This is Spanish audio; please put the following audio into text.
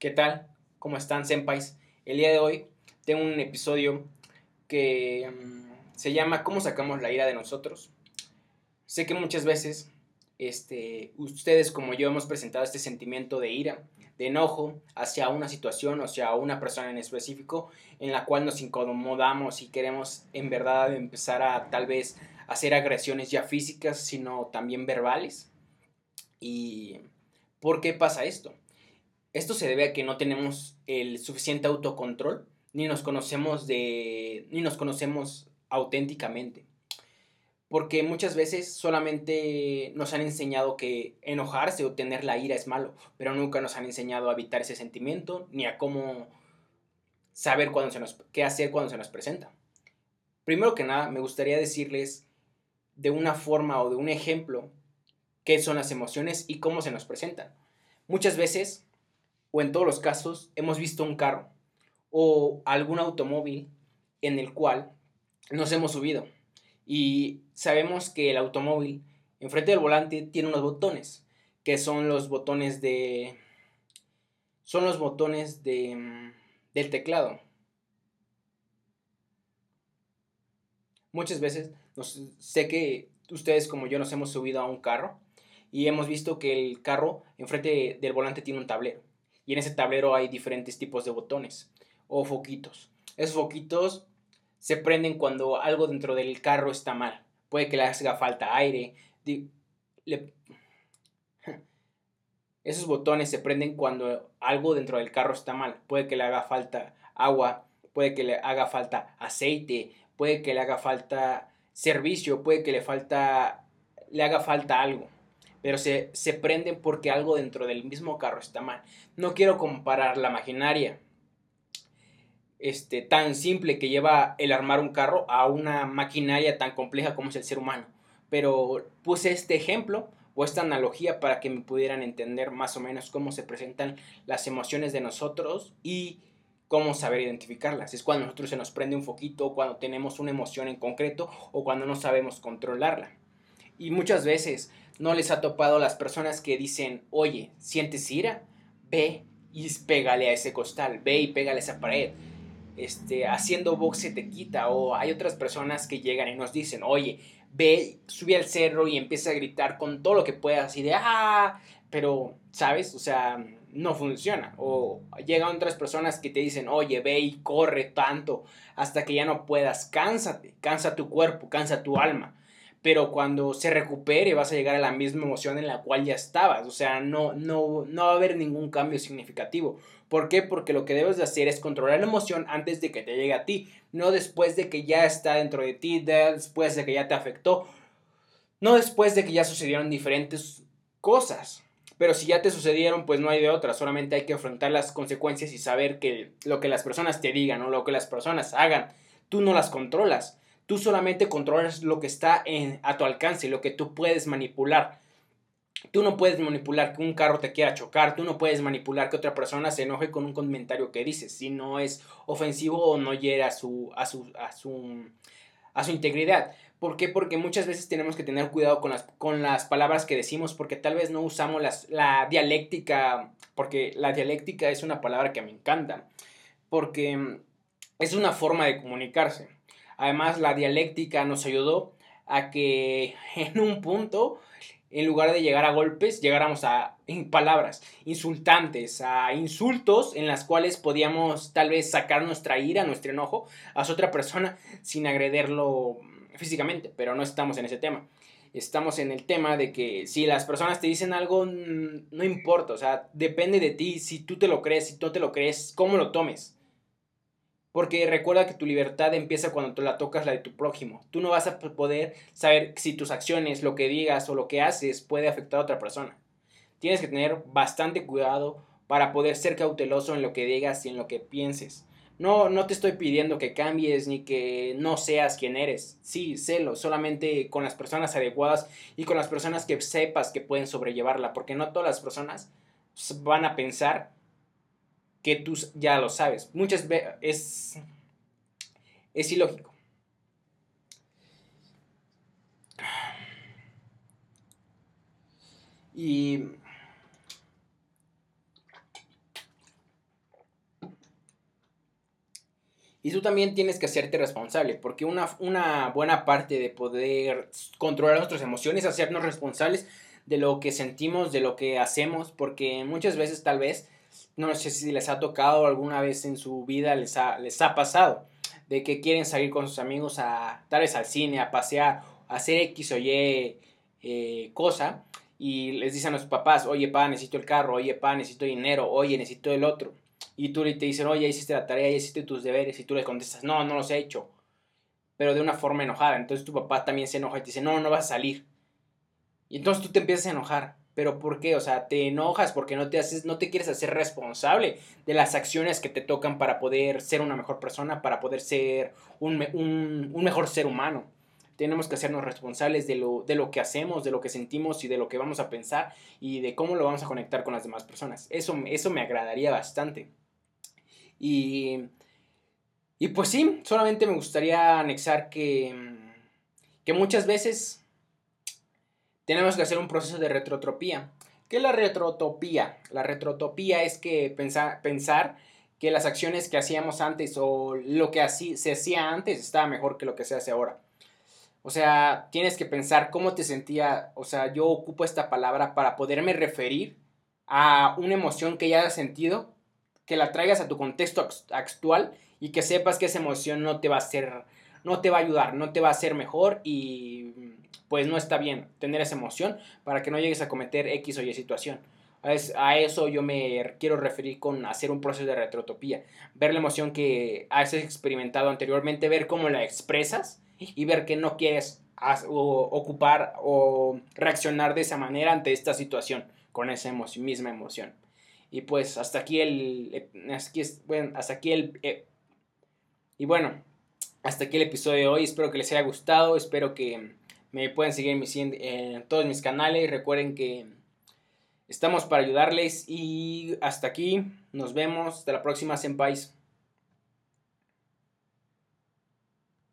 ¿Qué tal? ¿Cómo están, senpais? El día de hoy tengo un episodio que mm, se llama ¿Cómo sacamos la ira de nosotros? Sé que muchas veces este, ustedes como yo hemos presentado este sentimiento de ira, de enojo hacia una situación o hacia una persona en específico en la cual nos incomodamos y queremos en verdad empezar a tal vez hacer agresiones ya físicas, sino también verbales. ¿Y por qué pasa esto? Esto se debe a que no tenemos el suficiente autocontrol, ni nos conocemos de. ni nos conocemos auténticamente. Porque muchas veces solamente nos han enseñado que enojarse o tener la ira es malo, pero nunca nos han enseñado a evitar ese sentimiento, ni a cómo saber cuándo se nos, qué hacer cuando se nos presenta. Primero que nada, me gustaría decirles de una forma o de un ejemplo qué son las emociones y cómo se nos presentan. Muchas veces o en todos los casos hemos visto un carro o algún automóvil en el cual nos hemos subido. Y sabemos que el automóvil enfrente del volante tiene unos botones que son los botones de son los botones de mm, del teclado. Muchas veces sé que ustedes como yo nos hemos subido a un carro y hemos visto que el carro enfrente del volante tiene un tablero y en ese tablero hay diferentes tipos de botones o foquitos. Esos foquitos se prenden cuando algo dentro del carro está mal. Puede que le haga falta aire. Esos botones se prenden cuando algo dentro del carro está mal. Puede que le haga falta agua, puede que le haga falta aceite, puede que le haga falta servicio, puede que le falta le haga falta algo pero se, se prenden porque algo dentro del mismo carro está mal. No quiero comparar la maquinaria este, tan simple que lleva el armar un carro a una maquinaria tan compleja como es el ser humano, pero puse este ejemplo o esta analogía para que me pudieran entender más o menos cómo se presentan las emociones de nosotros y cómo saber identificarlas. Es cuando nosotros se nos prende un foquito, cuando tenemos una emoción en concreto o cuando no sabemos controlarla. Y muchas veces no les ha topado las personas que dicen, oye, ¿sientes ira? Ve y pégale a ese costal, ve y pégale a esa pared. Este, haciendo boxe te quita. O hay otras personas que llegan y nos dicen, oye, ve, sube al cerro y empieza a gritar con todo lo que puedas y de, ah, pero, ¿sabes? O sea, no funciona. O llegan otras personas que te dicen, oye, ve y corre tanto hasta que ya no puedas, cánsate, cansa tu cuerpo, cansa tu alma pero cuando se recupere vas a llegar a la misma emoción en la cual ya estabas, o sea, no, no, no va a haber ningún cambio significativo. ¿Por qué? Porque lo que debes de hacer es controlar la emoción antes de que te llegue a ti, no después de que ya está dentro de ti, después de que ya te afectó, no después de que ya sucedieron diferentes cosas. Pero si ya te sucedieron, pues no hay de otra, solamente hay que afrontar las consecuencias y saber que lo que las personas te digan o lo que las personas hagan, tú no las controlas Tú solamente controlas lo que está en, a tu alcance, lo que tú puedes manipular. Tú no puedes manipular que un carro te quiera chocar, tú no puedes manipular que otra persona se enoje con un comentario que dices, si no es ofensivo o no hiera a su, a su, a su, a su integridad. ¿Por qué? Porque muchas veces tenemos que tener cuidado con las, con las palabras que decimos, porque tal vez no usamos las, la dialéctica, porque la dialéctica es una palabra que me encanta, porque es una forma de comunicarse. Además, la dialéctica nos ayudó a que en un punto, en lugar de llegar a golpes, llegáramos a palabras insultantes, a insultos en las cuales podíamos tal vez sacar nuestra ira, nuestro enojo a otra persona sin agrederlo físicamente, pero no estamos en ese tema. Estamos en el tema de que si las personas te dicen algo, no importa, o sea, depende de ti, si tú te lo crees, si tú te lo crees, cómo lo tomes. Porque recuerda que tu libertad empieza cuando tú la tocas la de tu prójimo. Tú no vas a poder saber si tus acciones, lo que digas o lo que haces puede afectar a otra persona. Tienes que tener bastante cuidado para poder ser cauteloso en lo que digas y en lo que pienses. No, no te estoy pidiendo que cambies ni que no seas quien eres. Sí, sélo, solamente con las personas adecuadas y con las personas que sepas que pueden sobrellevarla, porque no todas las personas van a pensar que tú ya lo sabes. Muchas veces es, es ilógico. Y Y tú también tienes que hacerte responsable, porque una, una, buena parte de poder controlar nuestras emociones, es hacernos responsables de lo que sentimos, de lo que hacemos, porque muchas veces tal vez no sé si les ha tocado alguna vez en su vida, les ha, les ha pasado, de que quieren salir con sus amigos a tal vez al cine, a pasear, a hacer X o Y eh, cosa, y les dicen a los papás, oye pa, necesito el carro, oye pa, necesito dinero, oye, necesito el otro y tú le te dicen, oye, hiciste la tarea, ya hiciste tus deberes, y tú le contestas, no, no los he hecho, pero de una forma enojada. Entonces tu papá también se enoja y te dice, no, no vas a salir. Y entonces tú te empiezas a enojar. ¿Pero por qué? O sea, te enojas porque no te, haces, no te quieres hacer responsable de las acciones que te tocan para poder ser una mejor persona, para poder ser un, un, un mejor ser humano. Tenemos que hacernos responsables de lo, de lo que hacemos, de lo que sentimos y de lo que vamos a pensar y de cómo lo vamos a conectar con las demás personas. Eso, eso me agradaría bastante. Y, y pues sí, solamente me gustaría anexar que, que muchas veces tenemos que hacer un proceso de retrotropía. ¿Qué es la retrotopía? La retrotopía es que pensar, pensar que las acciones que hacíamos antes o lo que así se hacía antes estaba mejor que lo que se hace ahora. O sea, tienes que pensar cómo te sentía, o sea, yo ocupo esta palabra para poderme referir a una emoción que ya has sentido que la traigas a tu contexto actual y que sepas que esa emoción no te va a hacer, no te va a ayudar, no te va a hacer mejor y pues no está bien tener esa emoción para que no llegues a cometer X o Y situación. A eso yo me quiero referir con hacer un proceso de retrotopía. Ver la emoción que has experimentado anteriormente, ver cómo la expresas y ver que no quieres ocupar o reaccionar de esa manera ante esta situación con esa misma emoción. Y pues hasta aquí el... bueno, hasta aquí el... Eh, y bueno, hasta aquí el episodio de hoy. Espero que les haya gustado. Espero que me puedan seguir en, todos mis canales. Recuerden que estamos para ayudarles. Y hasta aquí. Nos vemos. Hasta la próxima, Senpais.